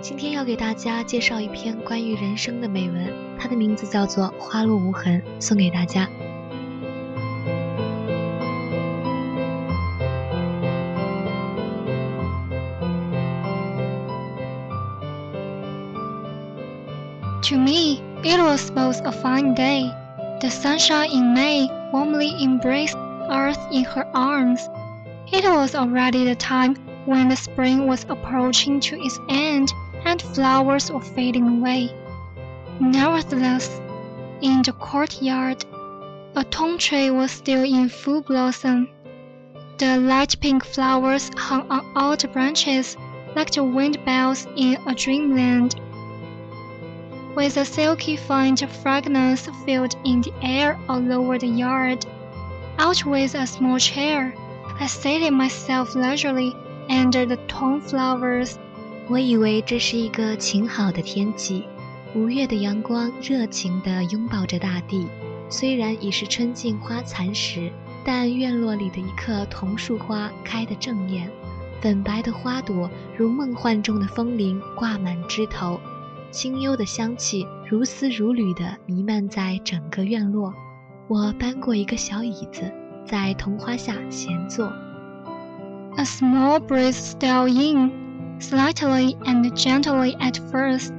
今天要给大家介绍一篇关于人生的美文，它的名字叫做《花落无痕》，送给大家。 To me, it was both a fine day. The sunshine in May warmly embraced earth in her arms. It was already the time when the spring was approaching to its end and flowers were fading away. Nevertheless, in the courtyard, a tong tree was still in full blossom. The light pink flowers hung on all the branches like the wind bells in a dreamland. With a silky faint fragrance filled in the air all over the yard. Out with a small chair, I seated myself leisurely under the tong flowers. 我以为这是一个晴好的天气，五月的阳光热情地拥抱着大地。虽然已是春尽花残时，但院落里的一棵桐树花开得正艳，粉白的花朵如梦幻中的风铃挂满枝头，清幽的香气如丝如缕地弥漫在整个院落。我搬过一个小椅子，在桐花下闲坐。A small breeze stole in, slightly and gently at first,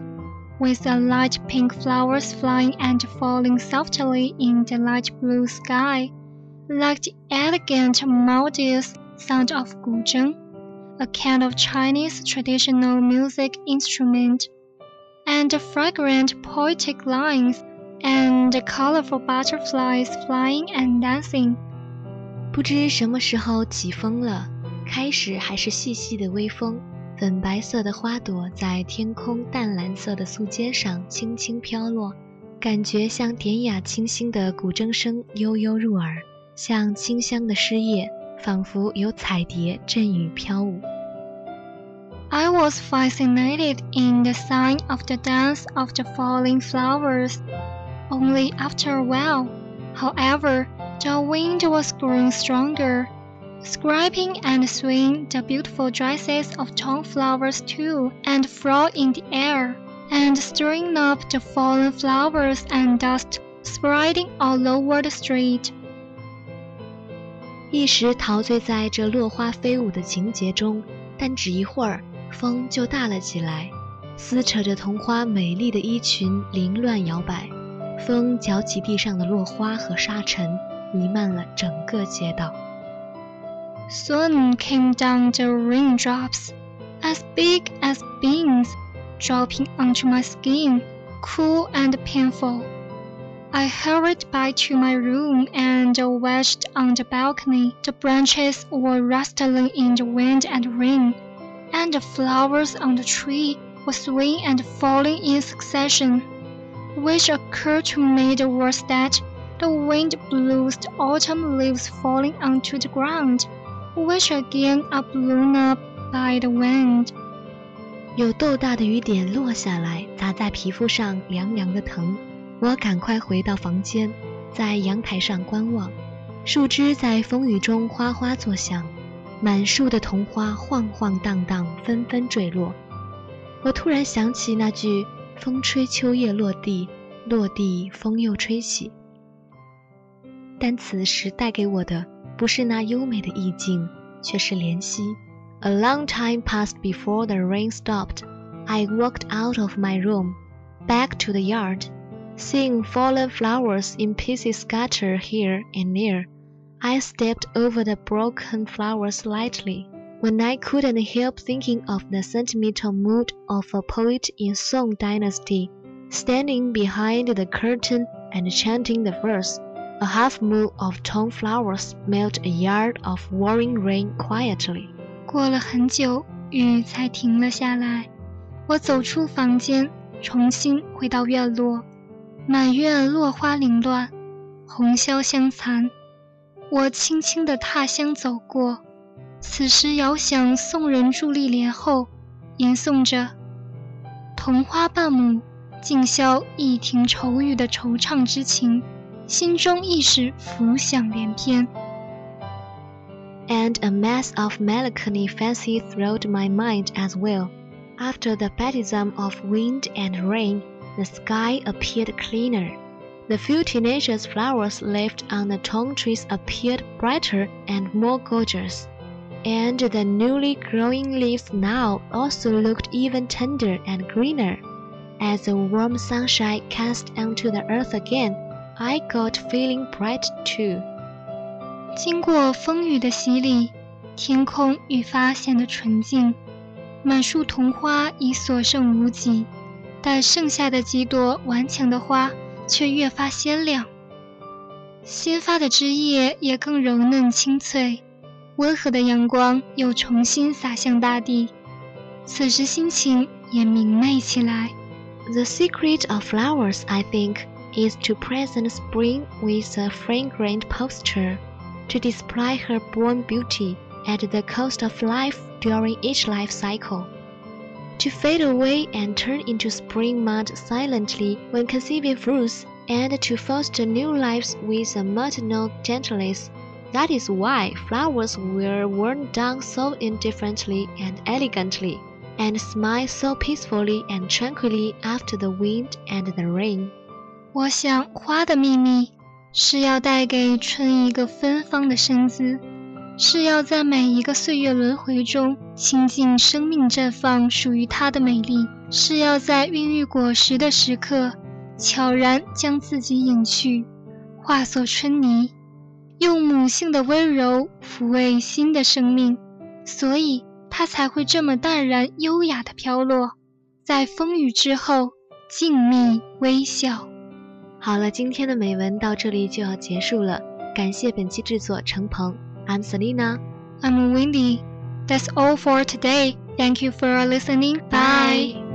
with the light pink flowers flying and falling softly in the light blue sky, like the elegant melodious sound of guzheng, a kind of Chinese traditional music instrument, and the fragrant poetic lines and the colorful butterflies flying and dancing. 不知什么时候起风了，开始还是细细的微风， 粉白色的花朵在天空淡蓝色的素笺上轻轻飘落，感觉像典雅清新的古筝声悠悠入耳，像清香的诗叶，仿佛有彩蝶阵雨飘舞。 I was fascinated in the sign of the dance of the falling flowers. Only after a while, however, the wind was growing stronger. Scraping and swing the beautiful dresses of tong flowers too, and fly in the air, and stirring up the fallen flowers and dust spreading all over the street. 一时陶醉在这落花飞舞的情节中，但只一会儿，风就大了起来，撕扯着桐花美丽的衣裙，凌乱摇摆。风搅起地上的落花和沙尘，弥漫了整个街道。Soon came down the raindrops, as big as beans, dropping onto my skin, cool and painful. I hurried back to my room and watched on the balcony. The branches were rustling in the wind and rain, and the flowers on the tree were swaying and falling in succession. Which occurred to me was that the wind blew the autumn leaves falling onto the ground, which again are blown up by the wind. 有豆大的雨点落下来，砸在皮肤上，凉凉的疼。我赶快回到房间，在阳台上观望，树枝在风雨中哗哗作响，满树的桐花晃晃荡荡，纷纷坠落。我突然想起那句“风吹秋叶落地，落地风又吹起”，但此时带给我的不是那优美的意境，却是怜惜。A long time passed before the rain stopped. I walked out of my room, back to the yard. Seeing fallen flowers in pieces scattered here and there, I stepped over the broken flowers lightly. When I couldn't help thinking of the sentimental mood of a poet in Song Dynasty, standing behind the curtain and chanting the verse, a half moon of tone flowers melt a yard of warring rain quietly. 过了很久，雨才停了下来。我走出房间，重新回到院落。满院落花凌乱，红绡香残。我轻轻地踏香走过，此时遥想宋人伫立帘后，吟诵着“桐花半亩，尽消一庭愁雨”的惆怅之情，心中一时浮想联翩。And a mass of melancholy fancy thrilled my mind as well. After the baptism of wind and rain. the sky appeared cleaner. The few tenacious flowers left on the tongue trees appeared brighter and more gorgeous. And the newly growing leaves now also looked even tender and greener. As the warm sunshine cast onto the earth again, I got feeling bright too. 经过风雨的洗礼，天空愈发显得纯净，满树桐花已所剩无几。但剩下的几朵顽强的花却越发鲜亮，新发的枝叶也更柔嫩清脆，温和的阳光又重新洒向大地，此时心情也明媚起来。The secret of flowers, I think, is to present spring with a fragrant posture, to display her born beauty at the cost of life during each life cycle. to fade away and turn into spring mud silently when conceiving fruits, and to foster new lives with a maternal gentleness. That is why flowers were worn down so indifferently and elegantly, and smile so peacefully and tranquilly after the wind and the rain. 我想，花的秘密是要带给春一个芬芳的身姿。是要在每一个岁月轮回中倾尽生命绽放属于它的美丽；是要在孕育果实的时刻悄然将自己隐去，化作春泥，用母性的温柔抚慰新的生命，所以它才会这么淡然优雅地飘落，在风雨之后静谧微笑。好了，今天的美文到这里就要结束了，感谢本期制作程鹏。I'm Selina. I'm Wendy. That's all for today. Thank you for listening. Bye. Bye.